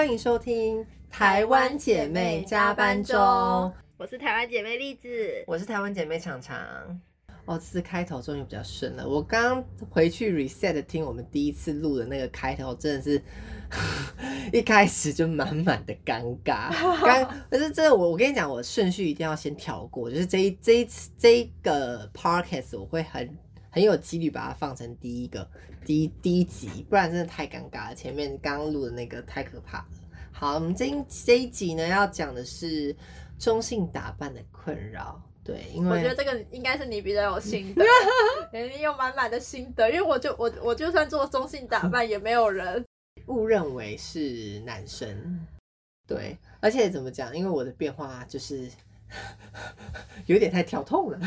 欢迎收听《台湾姐妹加班中》，我是台湾姐妹栗子。我是台湾姐妹常常。哦，这次开头终于比较顺了。我刚回去 reset 听我们第一次录的那个开头，真的是 一开始就满满的尴尬。刚可是真的我我跟你讲，我顺序一定要先跳过，就是这一这一次这一个 podcast 我会很很有几率把它放成第一个第一第一集，不然真的太尴尬了。前面刚刚录的那个太可怕了。好，我们这一这一集呢要讲的是中性打扮的困扰。对，因为我觉得这个应该是你比较有心得，你有满满的心得。因为我就我我就算做中性打扮，也没有人 误认为是男生。对，而且怎么讲？因为我的变化就是 有点太跳痛了，就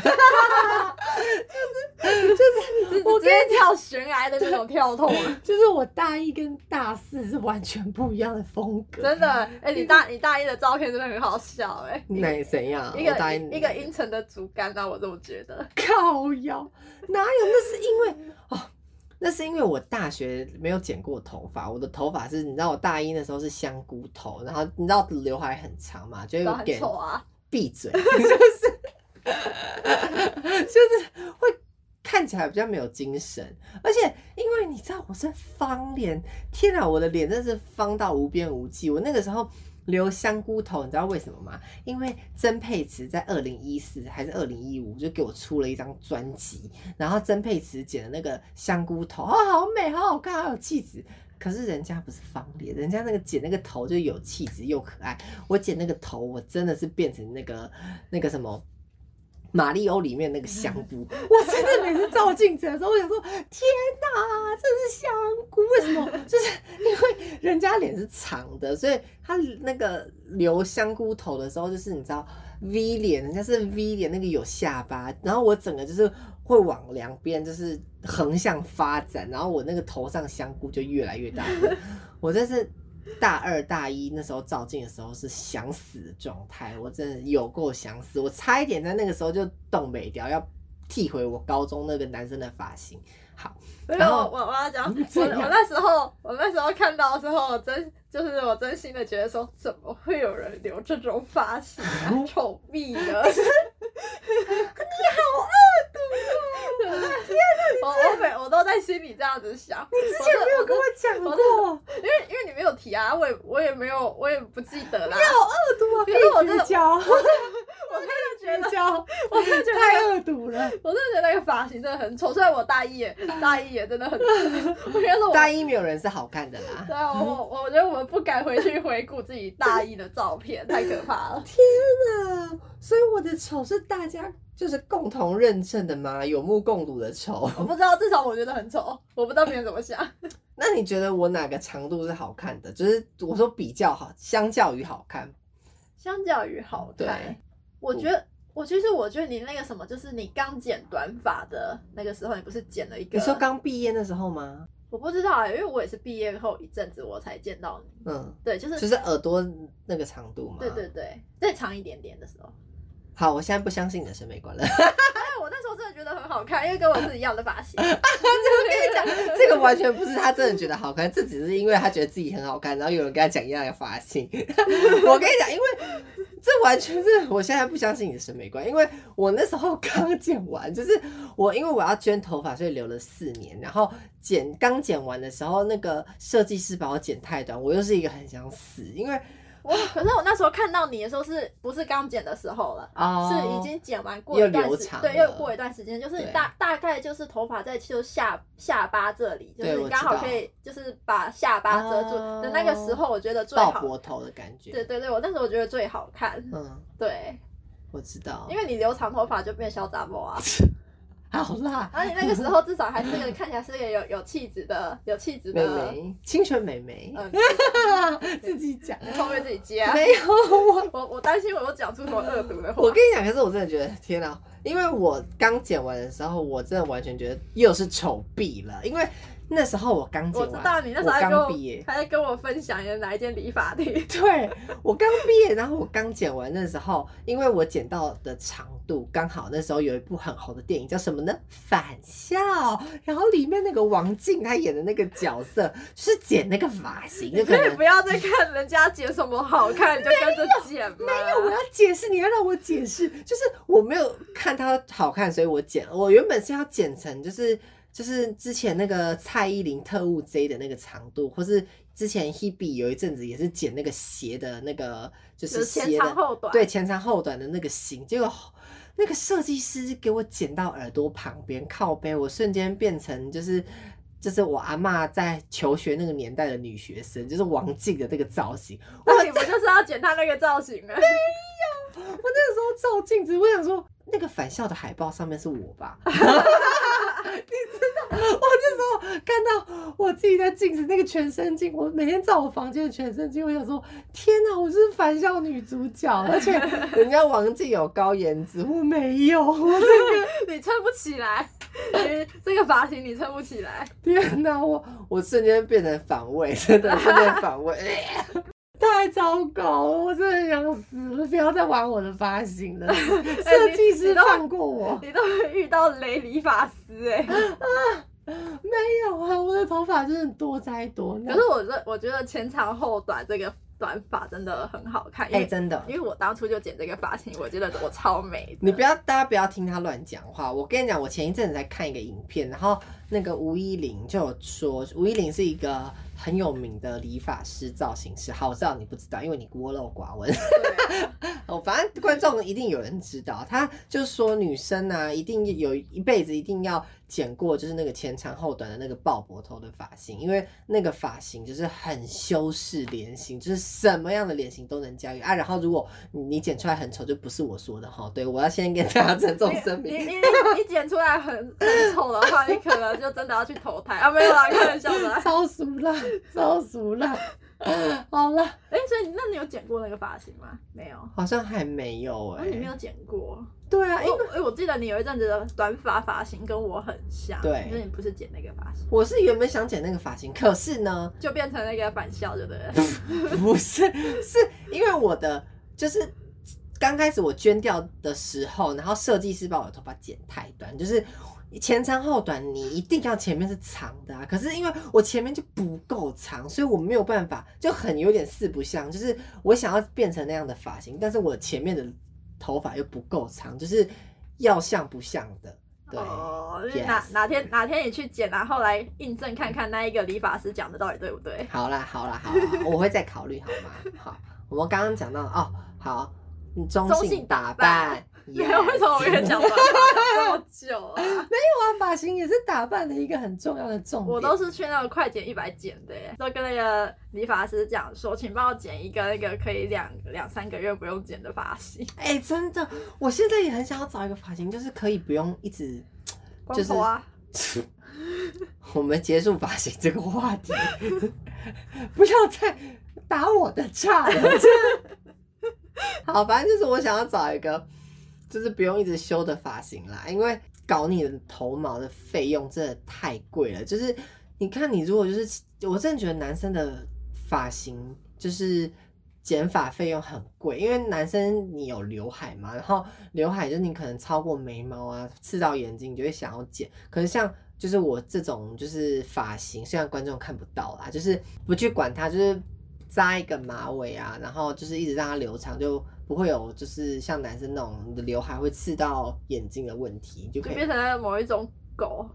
是就是我直接跳悬崖的那种跳痛了。就是我大一跟大四是完全不一样的风格。真的，哎、你大你大一的照片真的很好笑、哎，那怎样？一个大个一个阴沉的竹竿啊，我这么觉得。靠腰，哪有？那是因为哦，那是因为我大学没有剪过头发，我的头发是，你知道我大一的时候是香菇头，然后你知道刘海很长嘛，就有点丑啊，闭嘴，就 是就是会看起来比较没有精神，而且因为你知道我是方脸，天啊，我的脸真是方到无边无际。我那个时候留香菇头，你知道为什么吗？因为曾沛慈在二零一四还是二零一五就给我出了一张专辑，然后曾沛慈剪的那个香菇头，哦，好美，好好看，好有气质。可是人家不是方脸，人家那个剪那个头就有气质又可爱。我剪那个头，我真的是变成那个那个什么。马里欧里面那个香菇，我真的每次照镜子的时候，我想说：天哪，这是香菇！为什么？就是因为人家脸是长的，所以他那个留香菇头的时候，就是你知道 V 脸，人家是 V 脸，那个有下巴，然后我整个就是会往两边就是横向发展，然后我那个头上香菇就越来越大，我真是。大二大一那时候照镜的时候是想死的状态，我真的有够想死，我差一点在那个时候就动没掉，要剃回我高中那个男生的发型。好，然后我我要讲，我我那时候我那时候看到的时候，我真就是我真心的觉得说，怎么会有人留这种发型啊，丑毙了！你好恶！天哪，我我每我都在心里这样子想。你之前没有跟我讲过，因为因为你没有提啊，我也我也没有我也不记得啦。好恶毒啊！可是我真的我真的觉得，交，我真的觉得太恶毒了。我真的觉得那个发型真的很丑，虽然我大一也大一也真的很丑，我觉得我大一没有人是好看的啦。对啊，我我觉得我们不敢回去回顾自己大一的照片，太可怕了。天哪！所以我的丑是大家就是共同认证的吗？有目共睹的丑。我不知道，至少我觉得很丑，我不知道别人怎么想。那你觉得我哪个长度是好看的？就是我说比较好，相较于好看。相较于好对看，我觉得我其实我觉得你那个什么，就是你刚剪短发的那个时候，你不是剪了一个？你说刚毕业那时候吗？我不知道哎、因为我也是毕业后一阵子我才见到你。嗯，对，就是就是耳朵那个长度嘛。对对。对，再长一点点的时候。好，我现在不相信你的审美观了。哎，我那时候真的觉得很好看，因为跟我是一样的发型。我跟你讲这个完全不是他真的觉得好看，这只是因为他觉得自己很好看，然后有人跟他讲一样的发型。我跟你讲，因为这完全是我现在不相信你的审美观，因为我那时候刚剪完，就是我因为我要捐头发，所以留了四年，然后剪刚剪完的时候，那个设计师把我剪太短，我又是一个很想死，因为我可是我那时候看到你的时候，是不是刚剪的时候了？哦是已经剪完过一段时对，留长了又过一段时间，就是大大概就是头发在就下下巴这里，就是刚好可以就是把下巴遮住那个时候，我觉得最好。爆脖头的感觉。对对对，我那时候我觉得最好看。嗯，对，我知道，因为你留长头发就变小杂毛啊，好辣，而且那个时候至少还是个看起来是个有有气质的有气质美的。眉，清纯美眉，嗯，自己讲。后面自己接啊。没有 我，我我担心我又讲出什么恶毒的话。我跟你讲，可是我真的觉得天哪、因为我刚剪完的时候，我真的完全觉得又是丑毙了，因为那时候我刚剪完，我知道你那时候我还跟我刚毕业，还在跟我分享你的哪一间理发店。对我刚毕业，然后我刚剪完那时候，因为我剪到的长度刚好那时候有一部很红的电影叫什么呢？返校，然后里面那个王静她演的那个角色就是剪那个发型，就你可以不要再看人家剪什么好看，你就跟着剪吗？没有，我要解释，你要让我解释，就是我没有看她好看，所以我剪。我原本是要剪成就是就是之前那个蔡依林特务 J 的那个长度，或是之前 Hebe 有一阵子也是剪那个斜的那个，就就是斜的，长后短。对，前长后短的那个型，结果。那个设计师给我剪到耳朵旁边靠背，我瞬间变成就是就是我阿妈在求学那个年代的女学生，就是王静的这个造型。我那你不就是要剪她那个造型吗？我那个时候照镜子，我想说那个返校的海报上面是我吧？你知道，我那时候看到我自己在镜子那个全身镜，我每天照我房间的全身镜，我想说天哪，我是返校女主角，而且人家王静有高颜值，我没有，我这个你撑不起来，你这个发型你撑不起来。天哪，我我瞬间变成反胃，真的瞬间反胃。太糟糕了，我真的很想死了！不要再玩我的发型了，设计师放过我。你都会遇到雷理发师哎啊、没有啊，我的头发真的多灾多难。可是我这我觉得前长后短这个短发真的很好看，哎、为、真的，因为我当初就剪这个发型，我觉得我超美。你不要，大家不要听他乱讲话。我跟你讲，我前一阵子在看一个影片，然后那个吴依林就有说，吴依林是一个很有名的理发师、造型师。好，我知道你不知道，因为你孤陋寡闻。对，哦，反正观众一定有人知道，他就说女生啊，一定有一辈子一定要剪过，就是那个前长后短的那个爆脖头的发型，因为那个发型就是很修饰脸型，就是什么样的脸型都能驾驭啊。然后如果你你剪出来很丑，就不是我说的哈，对我要先跟大家郑重声明。你你剪出来很很丑的话，你可能就真的要去投胎啊！没有啦，开玩笑的啦。超俗啦，超俗辣。好了，哎、所以那你有剪过那个发型吗？没有，好像还没有哦，哎、你没有剪过。对啊，因为我哎、我记得你有一阵子的短发发型跟我很像，对可是你不是剪那个发型，我是原本想剪那个发型，可是呢，就变成那个返校，对不对？不是，是因为我的就是刚开始我捐掉的时候，然后设计师把我的头发剪太短，就是前长后短，你一定要前面是长的啊。可是因为我前面就不够长，所以我没有办法，就很有点四不像，就是我想要变成那样的发型，但是我前面的头发又不够长，就是要像不像的。对哪哪天哪天你去剪，然后来印证看看那一个理发师讲的到底对不对？好啦，好啦，好啦，我会再考虑，好吗？好，我们刚刚讲到哦，好，你中性打扮，没有，为什么我跟你讲短发讲这么久啊？哇，发型也是打扮的一个很重要的重点。我都是去那个快剪一百剪的耶，都跟那个理发师讲说，请帮我剪一个那个可以两两三个月不用剪的发型，哎、真的，我现在也很想要找一个发型，就是可以不用一直。就是啊，我们结束发型这个话题，不要再打我的岔了。好，反正就是我想要找一个，就是不用一直修的发型啦，因为搞你的头毛的费用真的太贵了。就是你看，你如果就是，我真的觉得男生的发型就是剪发费用很贵，因为男生你有刘海嘛，然后刘海就是你可能超过眉毛啊，刺到眼睛，你就会想要剪。可是像就是我这种就是发型，虽然观众看不到啦，就是不去管它，就是扎一个马尾啊，然后就是一直让它留长，就不会有就是像男生那种你的刘海会刺到眼睛的问题，就可以就变成了某一种狗，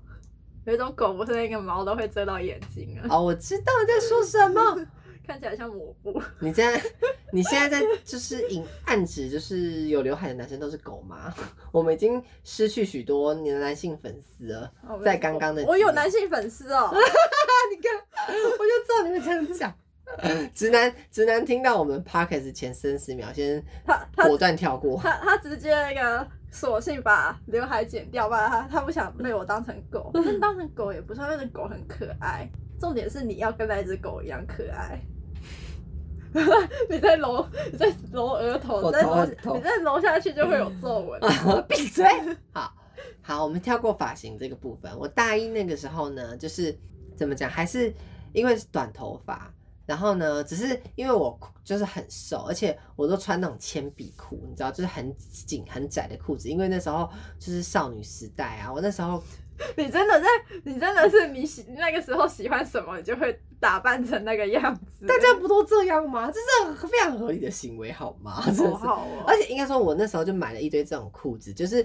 有一种狗不是那个毛都会遮到眼睛啊，哦，我知道你在说什么。看起来像抹布。你现在你现在在就是隐暗指就是有刘海的男生都是狗吗？我们已经失去许多你的男性粉丝了。哦在刚刚的我有男性粉丝哦，你看，我就知道你会这样讲。直男直男听到我们 podcast 前三十秒，先他他果断跳过。他他直接那个索性把刘海剪掉吧，他他不想被我当成狗，但当成狗也不算，那只狗很可爱。重点是你要跟那只狗一样可爱。你在揉，你在揉额头，你在揉下去就会有皱纹。闭嘴！好好，我们跳过发型这个部分。我大一那个时候呢，就是怎么讲，还是因为是短头发，然后呢，只是因为我就是很瘦，而且我都穿那种铅笔裤，你知道，就是很紧很窄的裤子，因为那时候就是少女时代啊，我那时候 你真的在，你真的是你喜那个时候喜欢什么，你就会打扮成那个样子。大家不都这样吗？这是很非常合理的行为，好吗？真的是好好哦，而且应该说，我那时候就买了一堆这种裤子，就是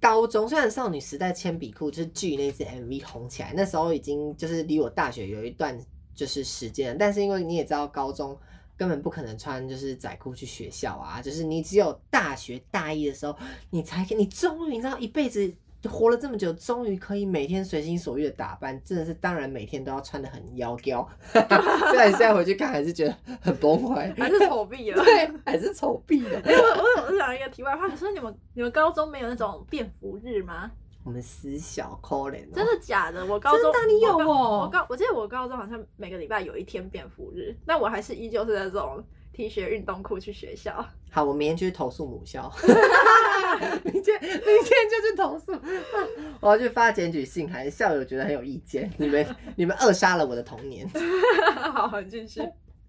高中虽然少女时代铅笔裤就是剧那支 MV 红起来，那时候已经就是离我大学有一段就是时间，但是因为你也知道，高中根本不可能穿就是仔裤去学校啊，就是你只有大学大一的时候，你才可以你终于你知道一辈子。活了这么久，终于可以每天随心所欲的打扮，真的是当然每天都要穿的很妖娇。虽然现在回去看还是觉得很崩坏，还是丑毙了。对，还是丑毙了。哎、我我我讲一个题外话，可是你们你们高中没有那种便服日吗？我们私小可怜、哦，真的假的？我高中真的你有哦我高我记得我高中好像每个礼拜有一天便服日，但我还是依旧是那种 T 恤运动裤去学校。好，我明天就去投诉母校。明天明天就去投诉，我要去发检举信，还校友觉得很有意见，你们你们扼杀了我的童年，好，你继续。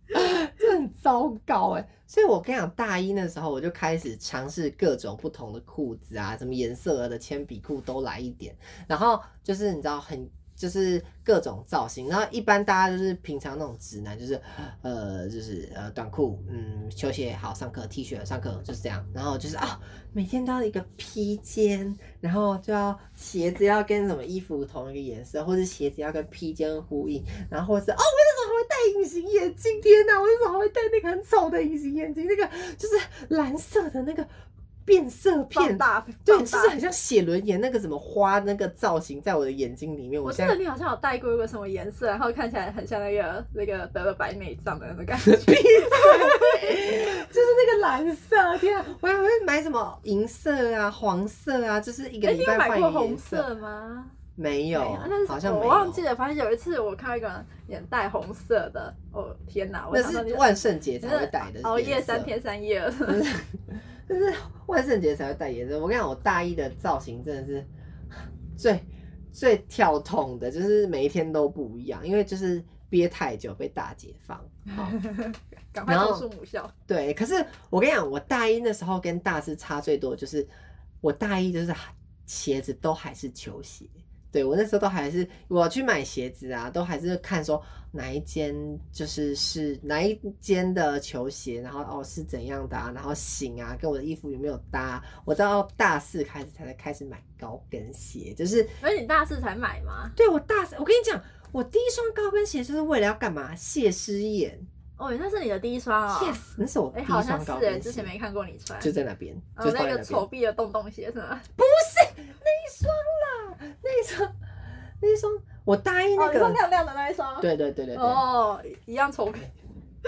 这很糟糕哎。所以我跟你讲，大一的时候我就开始尝试各种不同的裤子啊，什么颜色的铅笔裤都来一点，然后就是你知道很。就是各种造型，然后一般大家就是平常那种直男，就是呃，就是呃短裤，嗯，球鞋好上课，T 恤上课就是这样，然后就是啊，每天都要一个披肩，然后就要鞋子要跟什么衣服同一个颜色，或者鞋子要跟披肩呼应，然后或者是哦，我那时候还会戴隐形眼镜，天哪，我那时候还会戴那个很丑的隐形眼镜，那个就是蓝色的那个。变色片，大，对，就是很像写轮眼那个什么花那个造型，在我的眼睛里面。我记得你好像有戴过一个什么颜色，然后看起来很像那个那个得了白内障的那种感觉。就是那个蓝色，天啊！我还会买什么银色啊、黄色啊，就是一个礼拜换买过红一个颜色。色吗？没有，但是我好像我。忘记了。反正有一次我看到一个人也戴红色的，哦天哪！我是万圣节你才会戴的熬夜三，天三夜 了。但是万圣节才会戴颜色。我跟你讲，我大一的造型真的是 最最跳痛的，就是每一天都不一样，因为就是憋太久被大解放。好，赶快然后投诉母校。对，可是我跟你讲，我大一那时候跟大四差最多，就是我大一就是鞋子都还是球鞋。对我那时候都还是我去买鞋子啊，都还是看说哪一间就是是哪一间的球鞋，然后哦是怎样的啊，然后型啊跟我的衣服有没有搭。我到大四开始才开始买高跟鞋，就是而你大四才买吗？对我大四，我跟你讲，我第一双高跟鞋就是为了要干嘛？谢师宴。哦，那是你的第一双哦。Yes，那是我第哎，一好像是哎，双高跟鞋，之前没看过你穿。就在那边，哦那个就在那边。丑逼的洞洞鞋是吗？不是那一双啦，那一双，那一双，我大一那个，亮亮的那一双。对对对对对，哦，一样丑逼。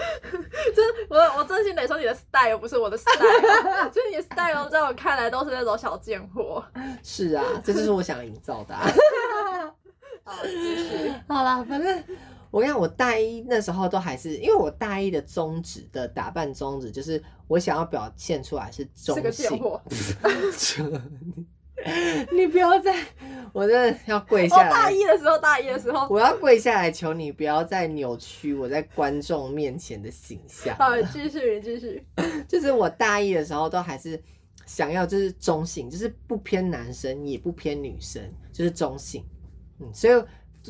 真我我真心得说你的 style 不是我的 style，就是你的 style 在我看来都是那种小贱货。是啊，这就是我想营造的、啊。好，继续。好啦，反正我跟你讲，我大一那时候都还是，因为我大一的宗旨的打扮宗旨就是我想要表现出来是中是个贱性。货。你不要再，我真的要跪下我下大。一的时候，大一的时候，我要跪下来求你不要再扭曲我在观众面前的形象。好，继续，继续。就是我大一的时候都还是想要就是中性，就是不偏男生也不偏女生，就是中性。嗯，所以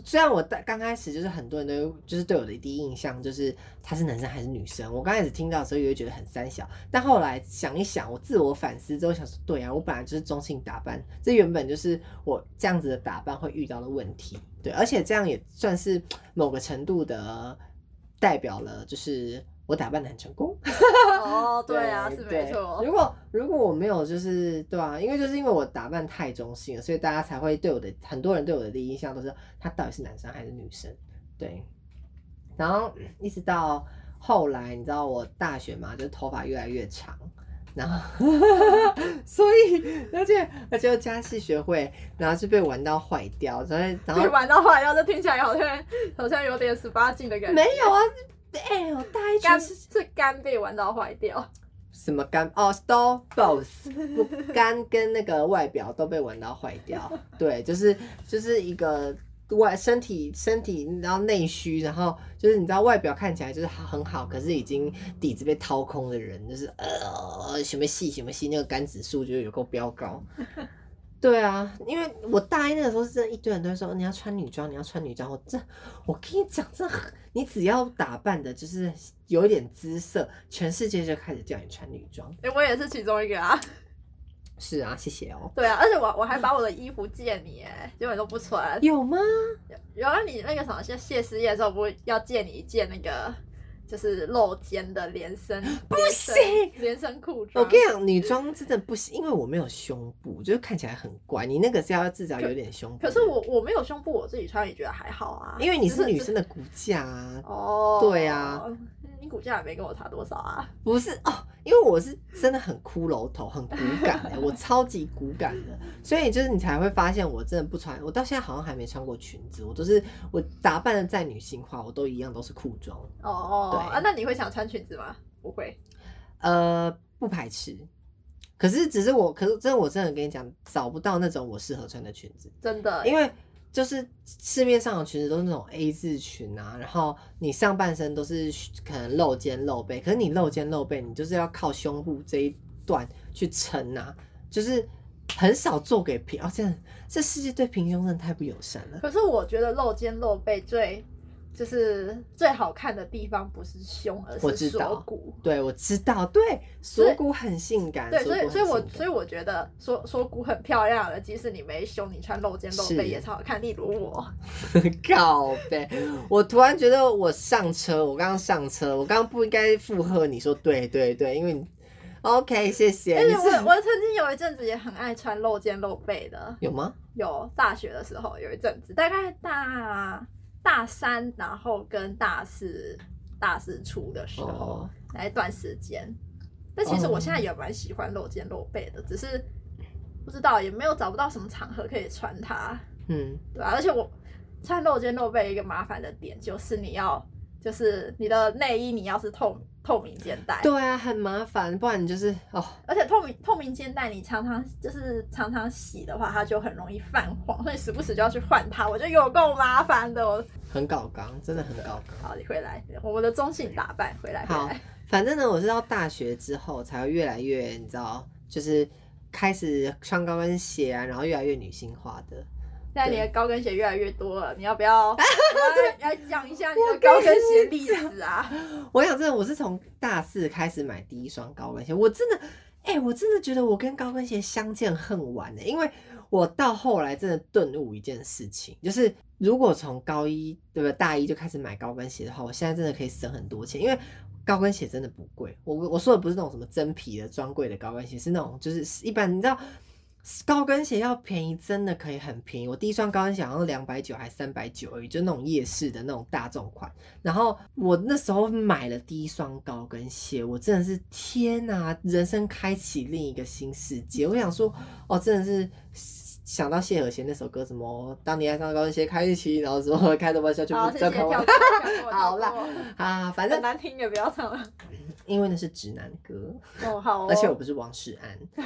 虽然我大刚开始就是很多人都就是对我的第一印象就是他是男生还是女生，我刚开始听到的时候也会觉得很三小，但后来想一想，我自我反思之后想说，对啊，我本来就是中性打扮，这原本就是我这样子的打扮会遇到的问题，对，而且这样也算是某个程度的代表了，就是我打扮的很成功。哦，对啊，是没错。如果如果我没有就是对啊，因为就是因为我打扮太中性了，所以大家才会对我的很多人对我的第一印象都是他到底是男生还是女生。对，然后一直到后来，你知道我大学嘛，就是头发越来越长。然后，所以，而且，而且又加戏学会，然后就被玩到坏掉，所以，然后你玩到坏掉，这听起来好像好像有点十八禁的感觉。没有啊，哎、我大一肝就是是肝被玩到坏掉。什么肝哦，都 both 不肝跟那个外表都被玩到坏掉。对，就是就是一个外身体身体，然后内虚，然后就是你知道外表看起来就是很好，可是已经底子被掏空的人，就是呃什么戏什么戏，那个肝指数就有够飙高。对啊，因为我大一那个时候是真的，一堆人都会说你要穿女装，你要穿女装。我这，我跟你讲，这你只要打扮的，就是有一点姿色，全世界就开始叫你穿女装。哎、我也是其中一个啊。是啊，谢谢哦。对啊，而且我我还把我的衣服借你，哎，结果你都不穿。有吗？原来你那个什么，谢谢师宴的时候，不是要借你一件那个就是露肩的连身，不行连身裤装。我跟你讲，女装真的不行，因为我没有胸部，就是看起来很怪。你那个是要至少有点胸部。可是我我没有胸部，我自己穿也觉得还好啊。因为你是女生的骨架啊，哦，对啊，你骨架也没跟我差多少啊。不是哦，因为我是真的很骷髅头，很骨感的，我超级骨感的，所以就是你才会发现我真的不穿，我到现在好像还没穿过裙子，我都是我打扮的再女性化，我都一样都是裤装，哦，对啊，那你会想穿裙子吗？不会。呃，不排斥。可是只是我，可是真的我真的跟你讲，找不到那种我适合穿的裙子，真的，因为就是市面上的裙子都是那种 A 字裙啊，然后你上半身都是可能露肩露背，可是你露肩露背，你就是要靠胸部这一段去撑啊，就是很少做给平哦，这这世界对平胸真的太不友善了。可是我觉得露肩露背最就是最好看的地方不是胸，而是锁骨。对，我知道，对，锁骨很性感，对，所以所以我所以我觉得锁锁骨很漂亮的，即使你没胸，你穿露肩露背也超好看。例如我，靠背，我突然觉得我上车，我刚刚上车，我刚刚不应该附和你说对对对，因为你 OK，谢谢。而且我我曾经有一阵子也很爱穿露肩露背的，有吗？有大学的时候有一阵子，大概大大三，然后跟大四大四初的时候、哦。那一段时间。但其实我现在也蛮喜欢露肩露背的，只是不知道也没有找不到什么场合可以穿它，嗯，对啊，而且我穿露肩露背一个麻烦的点就是你要，就是你的内衣你要是透透明肩带，对啊，很麻烦，不然你就是哦，而且透明透明肩带，你常常就是常常洗的话，它就很容易泛黄，所以时不时就要去换它，我觉得有够麻烦的。我很搞刚，真的很搞刚。好，你回来，我们的中性打扮回来好。反正呢，我是到大学之后才会越来越，你知道，就是开始穿高跟鞋啊，然后越来越女性化的。现在你的高跟鞋越来越多了，你要不要 来来讲一下你的高跟鞋历史啊？我想真的，我是从大四开始买第一双高跟鞋，我真的，哎、我真的觉得我跟高跟鞋相见恨晚呢，因为我到后来真的顿悟一件事情，就是如果从高一对不对大一就开始买高跟鞋的话，我现在真的可以省很多钱，因为高跟鞋真的不贵。我我说的不是那种什么真皮的专柜的高跟鞋，是那种就是一般你知道。高跟鞋要便宜，真的可以很便宜。我第一双高跟鞋好像两百九还三百九而已，就那种夜市的那种大众款。然后我那时候买了第一双高跟鞋，我真的是天哪，人生开启另一个新世界。我想说，哦，真的是想到谢和弦那首歌，什么当你爱上高跟鞋开启，然后什么开的玩笑就，不知道看我谢谢跳过。跳过 好啦啊，反正难听也不要唱了。因为那是直男歌，哦，好哦，而且我不是王世安。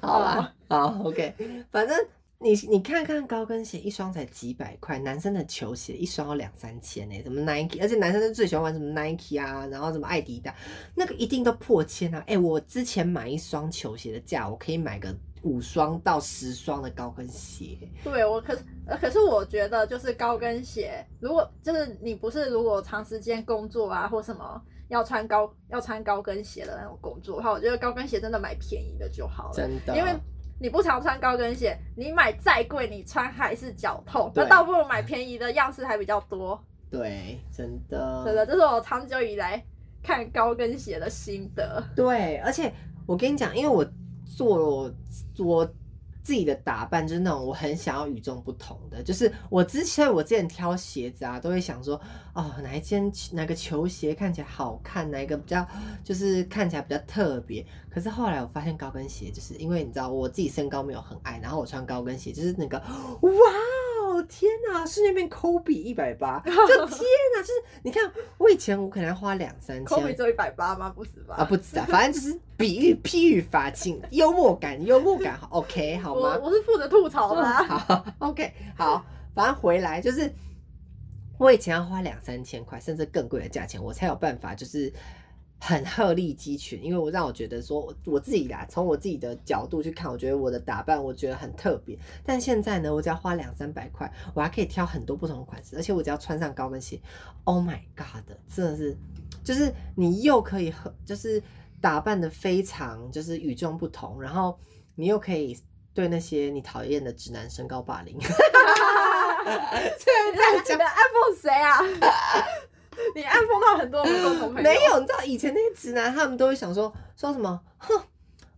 好吧，好，OK，反正你你看看高跟鞋一双才几百块，男生的球鞋一双要两三千呢、什么 Nike，而且男生是最喜欢玩什么 Nike 啊，然后什么艾迪达，那个一定都破千啊！哎、我之前买一双球鞋的价，我可以买个五双到十双的高跟鞋。对我可是呃可是我觉得就是高跟鞋，如果就是你不是如果长时间工作啊或什么要穿高要穿高跟鞋的那种工作的话，我觉得高跟鞋真的买便宜的就好了，真的因为。你不常穿高跟鞋，你买再贵，你穿还是脚痛。那倒不如买便宜的，样式还比较多。对，真的，真的，这是我长久以来看高跟鞋的心得。对，而且我跟你讲，因为我做我自己的打扮就是那种我很想要与众不同的，就是我之前我之前挑鞋子啊，都会想说哦哪一件哪个球鞋看起来好看，哪一个比较就是看起来比较特别。可是后来我发现高跟鞋，就是因为你知道我自己身高没有很矮，然后我穿高跟鞋就是那个哇天哪，是那边抠比一百八，就天哪，就是你看我以前我可能要花两三千抠比只有一百八吗？不止吧？啊，不止啊，反正就是比喻 譬喻法，请幽默感，幽默感好，OK 好我吗？我是负责吐槽的、啊。好，OK，好，反正回来就是我以前要花两三千块，甚至更贵的价钱，我才有办法就是很鹤立鸡群，因为我让我觉得说我自己啦，从我自己的角度去看，我觉得我的打扮我觉得很特别。但现在呢，我只要花两三百块，我还可以挑很多不同的款式，而且我只要穿上高跟鞋，Oh my God，真的是，就是你又可以和就是打扮的非常就是与众不同，然后你又可以对那些你讨厌的直男身高霸凌。虽然这样讲你的暗讽谁啊？你暗讽到很多我们共同朋友。没有，你知道以前那些直男他们都会想说说什么，哼，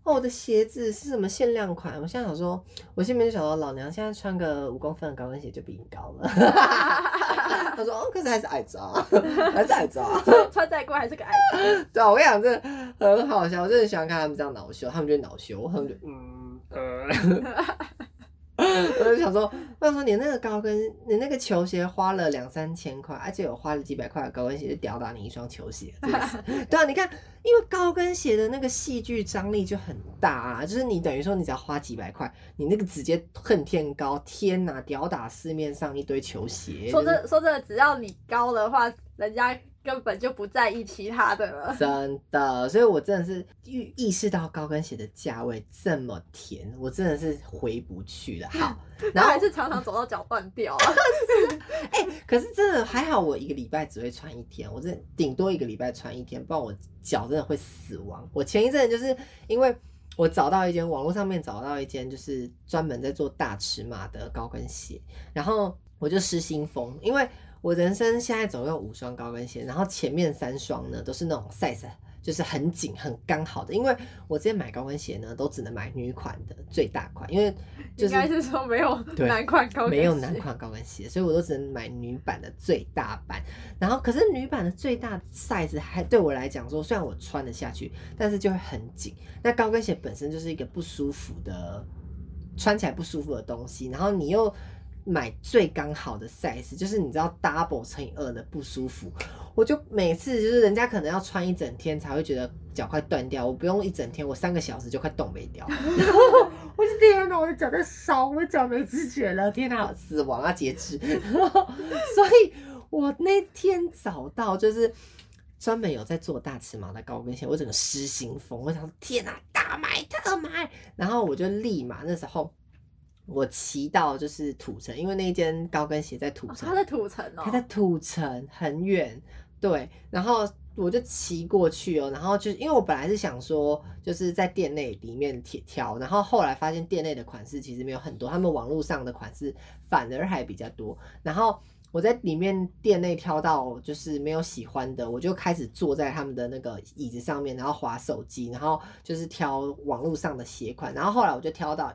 哦，我的鞋子是什么限量款？我现在想说，我心里面就想说，老娘现在穿个五公分的高跟鞋就比你高了。他说，哦，可是还是矮子啊，还是矮子啊。穿再贵还是个矮子。对啊，我跟你讲，真的很好笑，我真的喜欢看他们这样恼羞，他们就恼羞，他们就嗯呃。我就想说，我想说你那个高跟，你那个球鞋花了两三千块，而且我花了几百块的高跟鞋，就吊打你一双球鞋。对啊，你看，因为高跟鞋的那个戏剧张力就很大啊，就是你等于说你只要花几百块，你那个直接恨天高，天哪，吊打市面上一堆球鞋。说就是真说真的，只要你高的话，人家根本就不在意其他的了。真的，所以我真的是意意识到高跟鞋的价位这么甜，我真的是回不去了。好，然后还是常常走到脚断掉啊。可是真的还好，我一个礼拜只会穿一天，我真顶多一个礼拜穿一天，不然我脚真的会死亡。我前一阵就是因为我找到一间网络上面找到一间就是专门在做大尺码的高跟鞋，然后我就失心疯，因为我人生现在总共五双高跟鞋，然后前面三双呢都是那种 size 就是很紧很刚好的，因为我之前买高跟鞋呢都只能买女款的最大款，因为就是应该是说没有男款高跟鞋，没有男款高跟鞋，所以我都只能买女版的最大版。然后，可是女版的最大 size 还对我来讲说，虽然我穿得下去，但是就会很紧。那高跟鞋本身就是一个不舒服的，穿起来不舒服的东西，然后你又买最刚好的 size，就是你知道 double 乘以二的不舒服。我就每次就是人家可能要穿一整天才会觉得脚快断掉，我不用一整天，我三个小时就快冻没掉。然后我就天哪，我的脚在烧，我的脚没知觉了，天哪，死亡啊，截肢。所以我那天找到就是专门有在做大尺码的高跟鞋，我整个失心疯，我想说天哪，大买特买，然后我就立马那时候。我骑到就是土城，因为那间高跟鞋在土城，哦他在土城哦，它在土城很远，对，然后我就骑过去哦，然后就是因为我本来是想说，就是在店内里面挑挑，然后后来发现店内的款式其实没有很多，他们网络上的款式反而还比较多，然后。我在里面店内挑到就是没有喜欢的，我就开始坐在他们的那个椅子上面，然后划手机，然后就是挑网络上的鞋款，然后后来我就挑到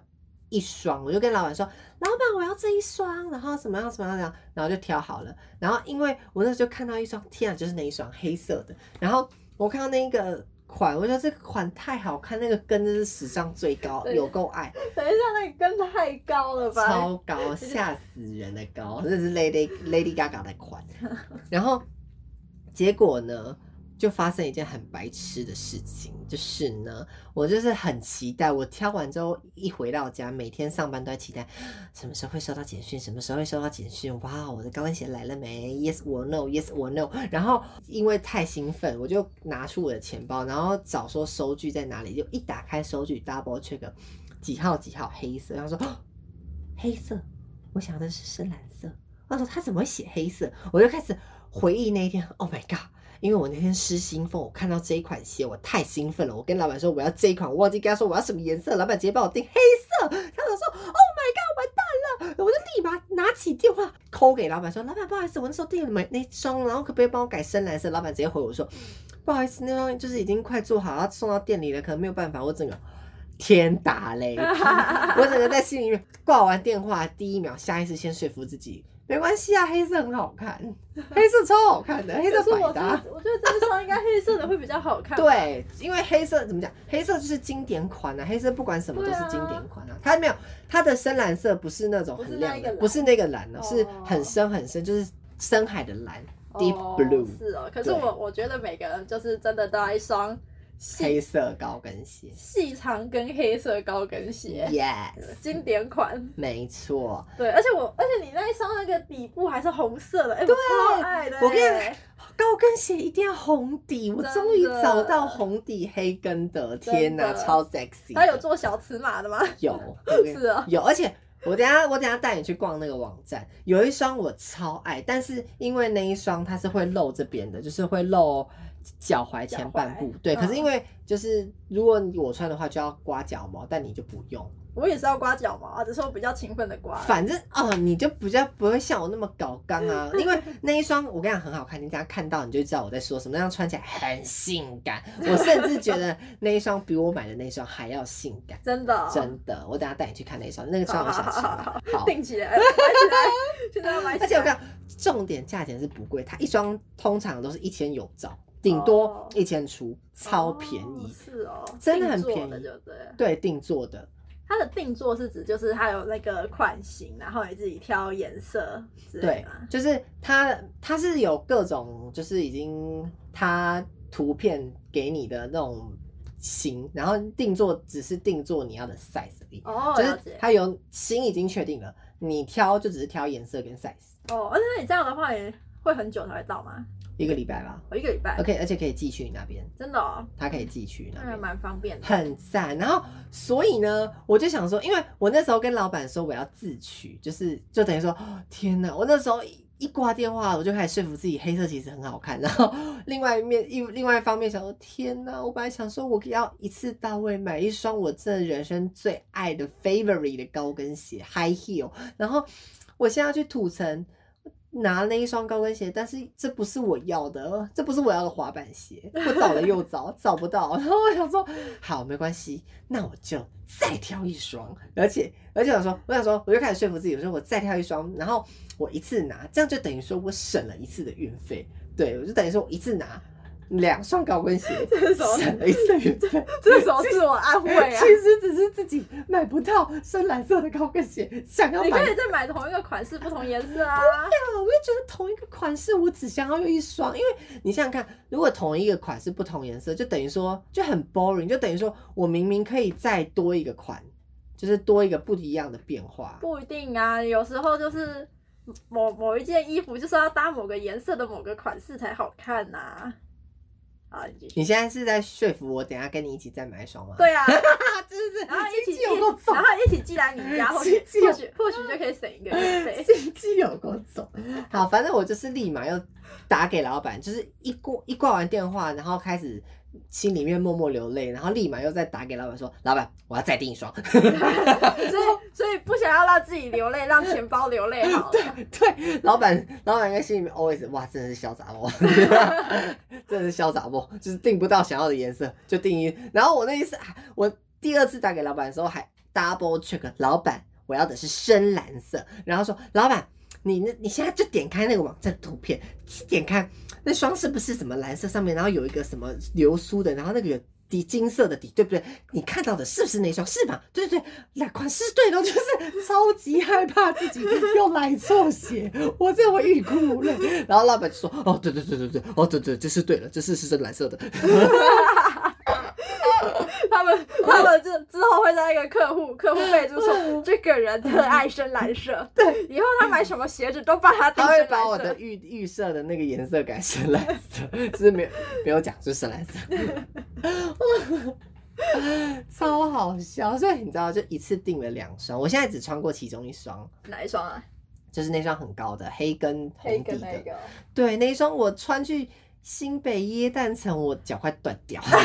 一双，我就跟老板说：“老板，我要这一双，然后什么样什么样的，然后就挑好了。然后因为我那时候就看到一双，天啊，就是那一双黑色的。然后我看到那个款，我觉得这个款太好看，那个跟真是史上最高，有够爱，等一下，那个跟太高了吧？超高，吓死人的高，这是 Lady Lady Gaga 的款。然后结果呢？就发生一件很白痴的事情，就是呢，我就是很期待，我挑完之后一回到家，每天上班都在期待什么时候会收到简讯，什么时候会收到简讯。哇，我的高跟鞋来了没？Yes or no？Yes or no？然后因为太兴奋，我就拿出我的钱包，然后找说收据在哪里，就一打开收据，double check 几号几号黑色，然后说、黑色，我想的是深蓝色。他说他怎么会写黑色？我就开始回忆那一天，Oh my god！因为我那天失心疯，我看到这一款鞋，我太兴奋了。我跟老板说我要这一款，我忘记跟他说我要什么颜色，老板直接帮我订黑色。他就说 Oh my god，完蛋了！我就立马拿起电话扣给老板说，老板不好意思，我那时候订了买那双，然后可不可以帮我改深蓝色？老板直接回我说，不好意思，那双就是已经快做好要送到店里了，可能没有办法。我整个天打雷劈，我整个在心里面挂完电话第一秒，下意识先说服自己。没关系啊，黑色很好看，黑色超好看的，黑色是我百搭。我觉得这一双应该黑色的会比较好看。，对，因为黑色怎么讲？黑色就是经典款啊，黑色不管什么都是经典款啊。它没有它的深蓝色不是那种很亮的，不是那个蓝哦，哦是很深很深，就是深海的蓝，deep 哦 blue，是哦，可是我我觉得每个人就是真的都要一双细黑色高跟鞋。细长跟黑色高跟鞋，Yes，经典款。没错。对，而且我而且你那一双那个底部还是红色的，哎、我超爱的、我跟你哎高跟鞋一定要红底，我终于找到红底黑跟的，天哪，超 sexy。它有做小尺码的吗？有，是啊有，而且我等下我等下带你去逛那个网站，有一双我超爱，但是因为那一双它是会露这边的，就是会露脚踝前半部对。嗯可是因为就是如果我穿的话就要刮脚毛，但你就不用，我也是要刮脚毛啊，只是我比较勤奋的刮。反正哦你就比较不会像我那么搞刚啊，因为那一双我跟你讲很好看，你等下看到你就知道我在说什么，那样穿起来很性感，我甚至觉得那一双比我买的那双还要性感。真的哦、真的，我等下带你去看那一双，那个双我想吃好好好了。好，定起来，买起来，现在要买起来。而且我讲，重点价钱是不贵，它一双通常都是一千有找，顶多哦一千出，超便宜哦。是哦，真的很便宜对。对，定做的，它的定做是指就是它有那个款型，然后你自己挑颜色之类对就是它它是有各种，就是已经它图片给你的那种型，然后定做只是定做你要的 size 而已，哦，就是。它有型已经确定了，你挑就只是挑颜色跟 size，哦，而且那你这样的话，也会很久才会到吗？一个礼拜吧。我一个礼拜，OK，而且可以寄去你那边，真的哦，他可以寄去那边。蛮方便的。很赞。然后，所以呢，我就想说，因为我那时候跟老板说我要自取，就是就等于说，哦天哪！我那时候一一挂电话，我就开始说服自己黑色其实很好看。然后另外一面一另外一方面想说，天哪！我本来想说我要一次到位买一双我真的人生最爱的 favorite 的高跟鞋 high heel，然后我现在要去土城。拿了一双高跟鞋，但是这不是我要的，这不是我要的滑板鞋。我找了又找，找不到。然后我想说，好，没关系，那我就再挑一双。而且，而且我说，我想说，我就开始说服自己，我说我再挑一双，然后我一次拿，这样就等于说我省了一次的运费。对，我就等于说我一次拿两双高跟鞋，这是什么？省了一次的运费。这是什么自我安慰啊 其？实只是自己买不到深蓝色的高跟鞋，想要买你可以再买同一个款式，不同颜色啊。啊，我就觉得同一个款式，我只想要有一双，因为你想想看，如果同一个款式不同颜色，就等于说就很 boring，就等于说我明明可以再多一个款，就是多一个不一样的变化。不一定啊，有时候就是某某一件衣服就是要搭某个颜色的某个款式才好看呐、好，你继续。你现在是在说服我，等下跟你一起再买一双吗？对啊，真的是，然后一起有够重然，后一起寄来你家，或许或许或许就可以省一个运费。经济有够重。好，反正我就是立马又打给老板，就是一挂一挂完电话，然后开始心里面默默流泪，然后立马又再打给老板说，老板，我要再订一双。所以所以不想要让自己流泪，让钱包流泪好了。对，老板，老板应该心里面 always 哇，真的是潇洒不，真的是潇洒不，就是订不到想要的颜色就订一。然后我那一次，啊我第二次打给老板的时候还 double check，老板我要的是深蓝色，然后说老板。你那你现在就点开那个网站图片，点开那双是不是什么蓝色上面，然后有一个什么流苏的，然后那个有底金色的底，对不对？你看到的是不是那双？是吧？对对对，那款是对的，就是超级害怕自己又买错鞋，我这会欲哭无泪。然后老板就说：“哦，对对对对对，哦对对，这是对了，这是是深蓝色的。他们 他们之之后会在那个客户客户备注说，这个人特爱深蓝色。对，以后他买什么鞋子都帮他”订他会深把我的蓝色。预预设的那个颜色改深蓝色，只是没有没有讲就是深蓝色。超好笑，所以你知道，就一次订了两双，我现在只穿过其中一双，哪一双啊？就是那双很高的黑跟红底的。个。对，那一双我穿去新北耶诞城，我脚快断掉。我 以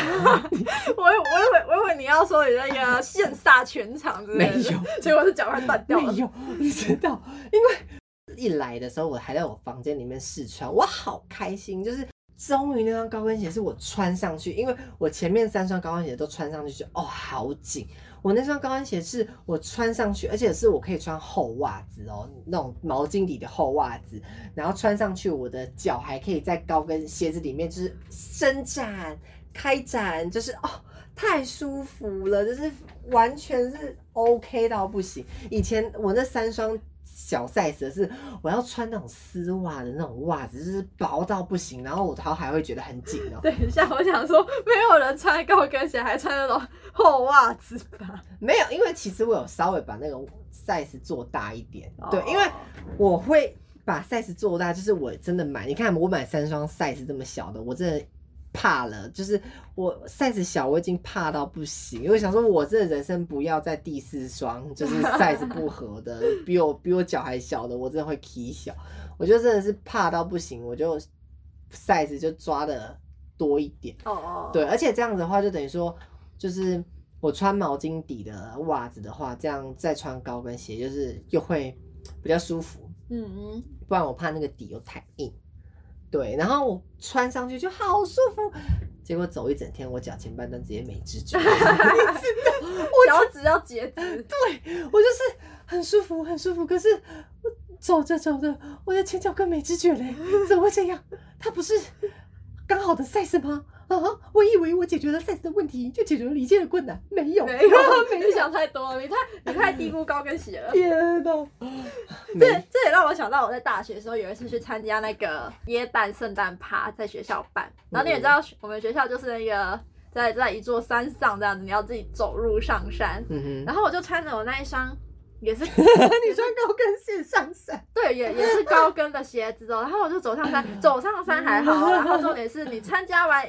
我以为我以为你要说你那个羡煞全场之类的，没有结果是脚快断掉了没。有，你知道，因为一来的时候，我还在我房间里面试穿，我好开心，就是终于那双高跟鞋是我穿上去，因为我前面三双高跟鞋都穿上去就哦好紧，我那双高跟鞋是我穿上去，而且是我可以穿厚袜子哦，那种毛巾底的厚袜子，然后穿上去我的脚还可以在高跟鞋子里面就是伸展开展，就是哦太舒服了，就是完全是 OK 到不行。以前我那三双。小 size 的是我要穿那种丝袜的那种袜子，就是薄到不行，然后我头还会觉得很紧哦。等一下，我想说，没有人穿高跟鞋还穿那种厚袜子吧？没有，因为其实我有稍微把那个 size 做大一点，对，哦因为我会把 size 做大，就是我真的买，你看我买三双 size 这么小的，我真的怕了，就是我 size 小，我已经怕到不行，因为想说我这人生不要再第四双，就是 size 不合的，比我比我脚还小的，我真的会踢小，我就真的是怕到不行，我就 size 就抓的多一点。哦哦，对，而且这样子的话，就等于说，就是我穿毛巾底的袜子的话，这样再穿高跟鞋，就是又会比较舒服。嗯嗯，不然我怕那个底又太硬。对，然后我穿上去就好舒服，结果走一整天，我脚前半段直接没知觉，我脚趾要截肢，对我就是很舒服，很舒服。可是我走着走着，我的前脚跟没知觉嘞，怎么会这样？它不是刚好的 size 吗？啊，我以为我解决了 size 的问题，就解决了一切的困难，没有，没有，你想太多了，你太你太低估高跟鞋了。天哪！这这也让我想到我在大学的时候有一次去参加那个耶诞圣诞趴，在学校办。然后你也知道，我们学校就是那个在在一座山上这样子，你要自己走路上山。嗯哼，然后我就穿着我那一双也是你穿高跟鞋上山，对，也也是高跟的鞋子哦。然后我就走上山，走上山还好，然后重点是你参加完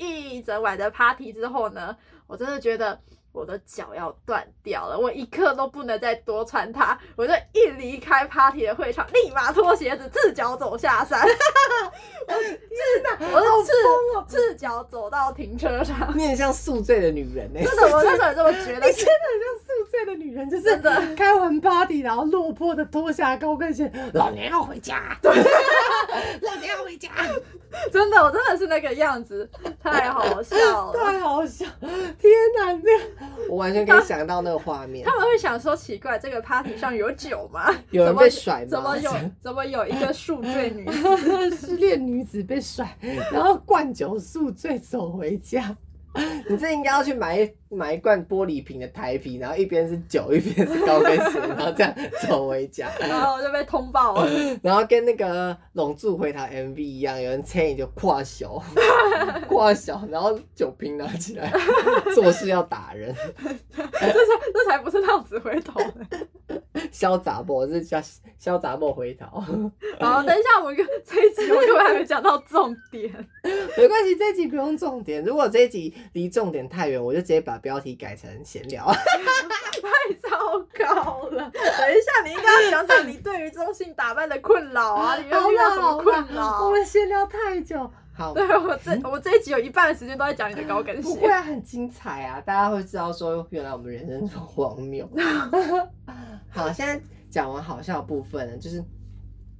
一整晚的 party 之后呢，我真的觉得。我的脚要断掉了，我一刻都不能再多穿它。我就一离开 party 的会场，立马脱鞋子，赤脚走下山。我赤，我是赤赤脚走到停车场。你很像宿醉的女人呢、真的，我那时候也这么觉得 你。真的很像宿醉的女人，就是真的开完 party 然后落魄的脱下高跟鞋，老娘要回家，对，老娘要回家，真的，我真的是那个样子，太好笑了。太好笑，天哪，这我完全可以想到那个画面他，们会想说奇怪，这个 party 上有酒吗？有人被甩吗怎么有怎么有一个宿醉女子？失恋女子被甩，然后灌酒宿醉走回家。你这应该要去买一买一罐玻璃瓶的台啤，然后一边是酒，一边是高跟鞋，然后这样走回家。然后就被通报了。然后跟那个《龙柱回头》MV 一样，有人牵你就跨小，跨小，然后酒瓶拿起来，做事要打人，这才这才不是浪子回头呢。潇洒不？是叫潇洒不回头，好，等一下，我们这一集我根本还没讲到重点。没关系，这一集不用重点。如果这一集离重点太远，我就直接把标题改成闲聊。太糟糕了！等一下，你应该要讲讲你对于中性打扮的困扰啊，你有遇到什么困扰我扰？们闲聊太久，好，对我这我这一集有一半的时间都在讲你的高跟鞋。不会啊，很精彩啊！大家会知道说，原来我们人生这么荒谬。好，现在讲完好笑的部分呢，就是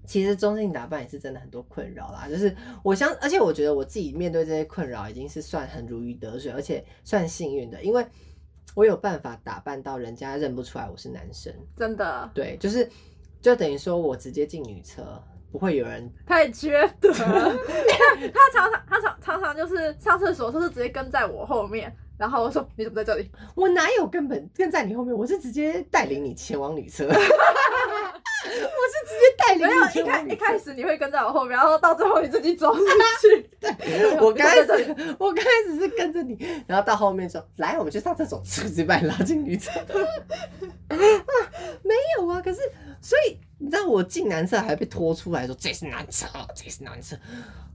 其实中性打扮也是真的很多困扰啦。就是我相，而且我觉得我自己面对这些困扰已经是算很如鱼得水，而且算幸运的，因为我有办法打扮到人家认不出来我是男生。真的对，就是就等于说我直接进女厕，不会有人 太缺德。他常常他常常常就是上厕所都是直接跟在我后面，然后我说你怎么在这里？我哪有根本跟在你后面？我是直接带领你前往女厕，我是直接带领没有你前一开。一开始你会跟在我后面，然后到最后你自己走出去。对 我刚开始，我刚开始是跟着你，然后到后面说：“来，我们去上厕所。”直接把你拉进女厕。啊没有啊，可是所以你知道我进男厕还被拖出来说：“这是男厕，这是男厕。”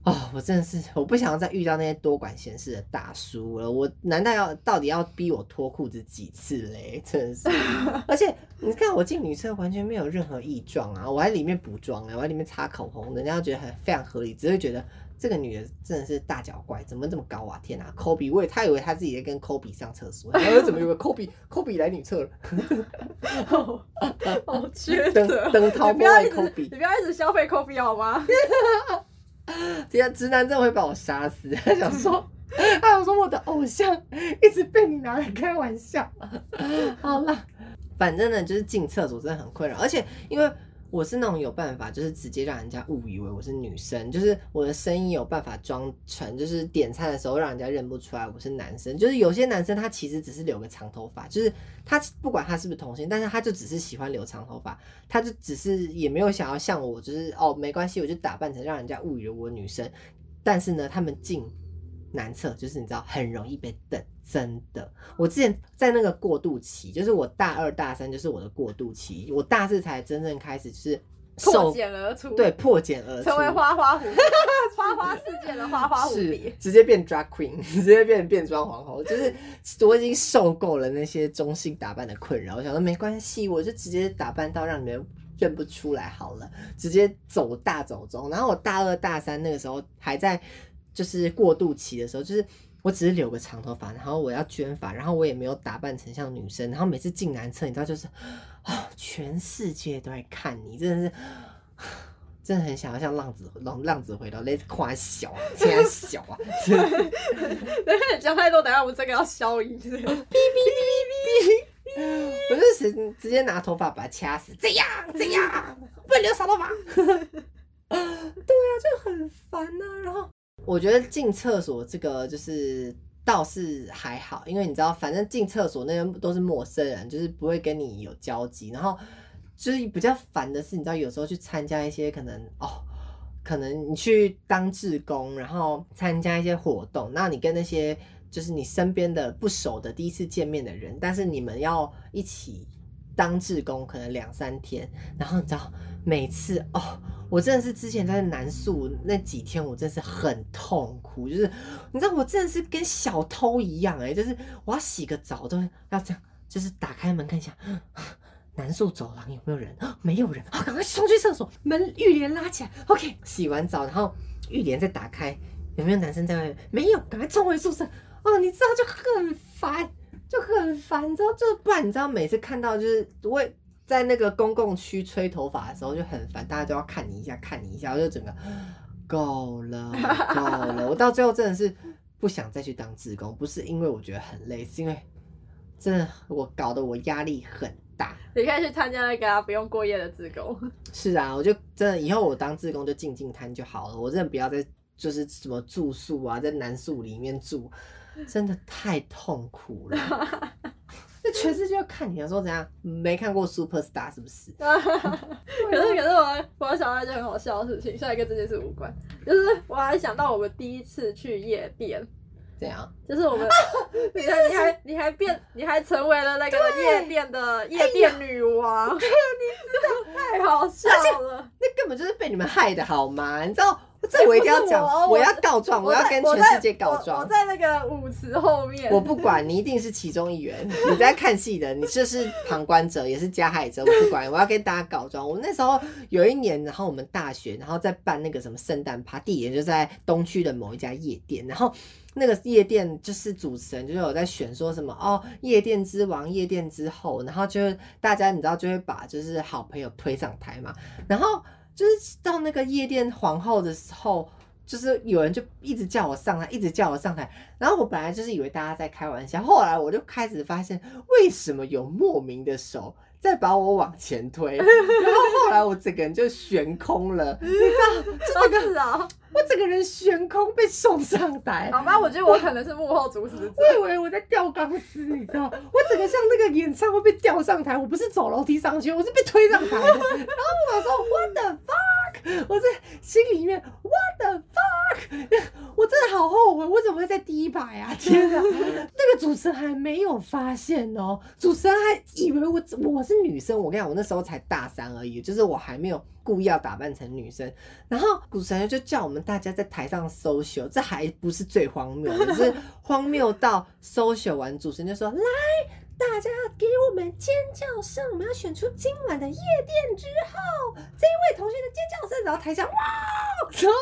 哦，我真的是我不想要再遇到那些多管闲事的大叔了。我难道要到底要逼我脱裤子几次嘞？真的是，而且你看我进女厕完全没有任何异状啊，我还里面补妆啊，我在里面擦口红，人家觉得很非常合理，只会觉得这个女的真的是大脚怪，怎么这么高啊？天哪、科比，我也他以为他自己在跟科比上厕所，然后怎么有个科比科比来女厕了？好缺灯德！灯涛不要一直为科比你，不要一直消费 Kobe 好吗？这样直男真的会把我杀死。他想说，他想说我的偶像一直被你拿来开玩笑。好了，反正呢，就是进厕所真的很困扰，而且因为。我是那种有办法，就是直接让人家误以为我是女生，就是我的声音有办法装成，就是点餐的时候让人家认不出来我是男生。就是有些男生他其实只是留个长头发，就是他不管他是不是同性，但是他就只是喜欢留长头发，他就只是也没有想要像我，就是哦没关系，我就打扮成让人家误以为我女生。但是呢，他们进男厕就是你知道很容易被等。真的，我之前在那个过渡期，就是我大二大三就是我的过渡期，我大四才真正开始是破茧而出，对，破茧而出，成为花花蝴蝶，花花世界的花花蝴蝶，直接变 drag queen，直接变变装皇后，就是我已经受够了那些中性打扮的困扰，我想说没关系，我就直接打扮到让你们认不出来好了，直接走大走中。然后我大二大三那个时候还在就是过渡期的时候，就是。我只是留个长头发，然后我要卷发，然后我也没有打扮成像女生，然后每次进男厕，你知道就是，啊，全世界都在看你，真的是，真的很想要像浪子浪浪子回头，那夸小，现在小啊，讲太多，等下我们这个要消音，哔哔哔哔哔，我就直直接拿头发把它掐死，这样这样，不能留长头发，对啊，就很烦呐，然后。我觉得进厕所这个就是倒是还好，因为你知道，反正进厕所那边都是陌生人，就是不会跟你有交集。然后就是比较烦的是，你知道，有时候去参加一些可能哦，可能你去当志工，然后参加一些活动，那你跟那些就是你身边的不熟的第一次见面的人，但是你们要一起当志工，可能两三天，然后你知道。每次哦，我真的是之前在南宿那几天，我真是很痛苦。就是你知道，我真的是跟小偷一样哎，就是我要洗个澡都要这样，就是打开门看一下南宿走廊有没有人，没有人，好，赶快冲去厕所，门浴帘拉起来，OK，洗完澡，然后浴帘再打开，有没有男生在外面？没有，赶快冲回宿舍。哦，你知道就很烦，就很烦，你知道，就不然你知道每次看到就是我。在那个公共区吹头发的时候就很烦，大家都要看你一下，看你一下，我就整个 够了，够了。我到最后真的是不想再去当志工，不是因为我觉得很累，是因为真的我搞得我压力很大。你可以去参加那个不用过夜的志工。是啊，我就真的以后我当志工就静静摊就好了，我真的不要再就是什么住宿啊，在南宿里面住，真的太痛苦了。全世界要看你，说怎样？没看过 Super Star 是不是？可是可是我我想到一件很好笑的事情，虽然跟这件事无关，就是我还想到我们第一次去夜店，怎样？就是我们，你还你还你还变你还成为了那个夜店的夜店女王，你知道太好笑了，那根本就是被你们害的好吗？你知道？这我一定要讲，我要告状，我要跟全世界告状。我在那个舞池后面。我不管你，一定是其中一员。你在看戏的，你就是旁观者，也是加害者。我不管，我要跟大家告状。我那时候有一年，然后我们大学，然后在办那个什么圣诞趴，地点就在东区的某一家夜店。然后那个夜店就是主持人，就是有在选说什么哦，夜店之王，夜店之后，然后就是大家你知道就会把就是好朋友推上台嘛，然后。就是到那个夜店皇后的时候，就是有人就一直叫我上台，一直叫我上台。然后我本来就是以为大家在开玩笑，后来我就开始发现，为什么有莫名的手在把我往前推。然后后来我整个人就悬空了，你知道，就这个啊，我整个人悬空被送上台。好吧，我觉得我可能是幕后主使者。我以为我在吊钢丝，你知道，我整个像那个演唱会被吊上台，我不是走楼梯上去，我是被推上台的。然后我说 What the fuck？我在心里面 What the fuck？我真的好后悔，我怎么会在第一排啊？天啊！那个主持人还没有发现哦，主持人还以为我我是女生。我跟你讲，我那时候才大三而已，就是我还没有故意要打扮成女生。然后主持人就叫我们大家在台上 social，这还不是最荒谬，是荒谬到 social 完，主持人就说：“来，大家给我们尖叫声，我们要选出今晚的夜店之后，这一位同学的尖叫声。”然后台下哇，然后。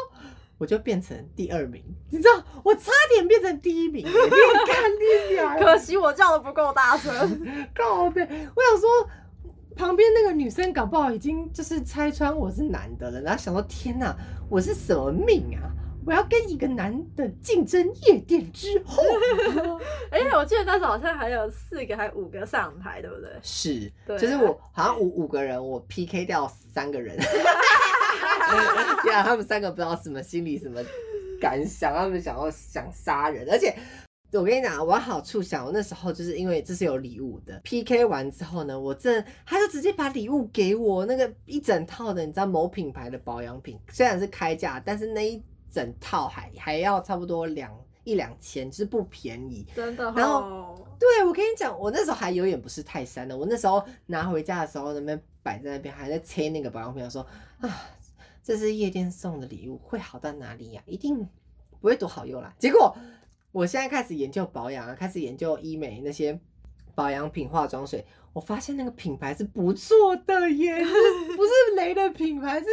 我就变成第二名，你知道，我差点变成第一名，你看你俩，可惜我叫的不够大声，告别。我想说，旁边那个女生搞不好已经就是拆穿我是男的了，然后想说天哪，我是什么命啊？我要跟一个男的竞争夜店之后，哎、我记得那时候好像还有四个还五个上台，对不对？是，就是我好像五五个人，我 PK 掉三个人，对啊，他们三个不知道什么心理什么感想，他们想要想杀人，而且。我跟你讲，往好处想，我那时候就是因为这是有礼物的。PK 完之后呢，我真他就直接把礼物给我，那个一整套的，你知道某品牌的保养品，虽然是开价，但是那一整套还还要差不多两一两千，就是不便宜。真的然后对，我跟你讲，我那时候还有点不是泰山的。我那时候拿回家的时候，那边摆在那边，还在切那个保养品，我说啊，这是夜店送的礼物，会好到哪里呀、一定不会多好用啦。结果我现在开始研究保养啊，开始研究医美那些保养品、化妆水，我发现那个品牌是不错的耶，不是雷的品牌，是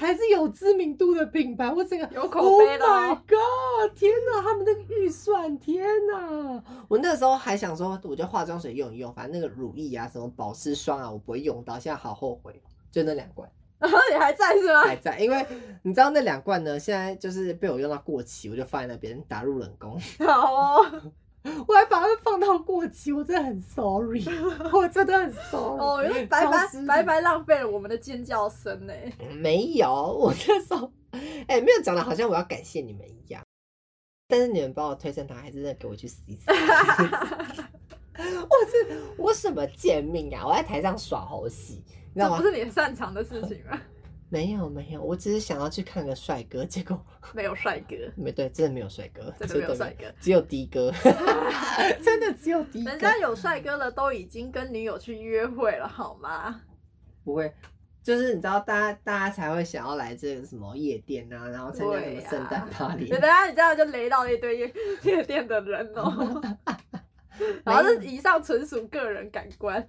还是有知名度的品牌。我整个有口碑的 Oh 哦 my god！天哪，他们那个预算，天哪！我那时候还想说，我就化妆水用一用，反正那个乳液啊、什么保湿霜啊，我不会用到。现在好后悔，就那两罐然后 你还在是吗？还在，因为你知道那两罐呢，现在就是被我用到过期，我就放在那边打入冷宫，好哦，我还把它放到过期，我真的很 sorry，我真的很 sorry。哦，因为白白白白浪费了我们的尖叫声呢。没有，我那时候哎、没有讲的好像我要感谢你们一样，但是你们把我推上台，还是真的给我去死一死。我是我什么贱命啊！我在台上耍猴戏，你知道吗这不？是你擅长的事情吗？没有没有，我只是想要去看个帅哥，结果 没有帅哥，没对，真的没有帅哥，真的没有帅哥，只有的哥，真的只有的哥。人家有帅哥了，都已经跟女友去约会了，好吗？不会，就是你知道，大家大家才会想要来这个什么夜店啊，然后参加什么圣诞 party 等。下你这样就雷到一堆夜夜店的人哦。然后这以上纯属个人感官，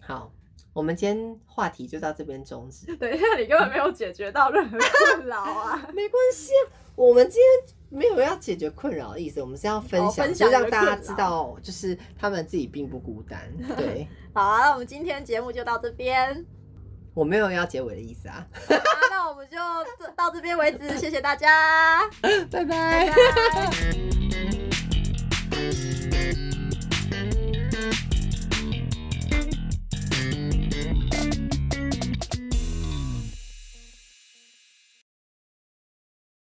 好，我们今天话题就到这边终止。等一下你根本没有解决到任何困扰啊。没关系啊，我们今天没有要解决困扰的意思，我们是要分享，哦分享就让大家知道，就是他们自己并不孤单。对 好啊，那我们今天节目就到这边，我没有要结尾的意思啊，好啊那我们就到这边为止，谢谢大家，拜 拜拜拜。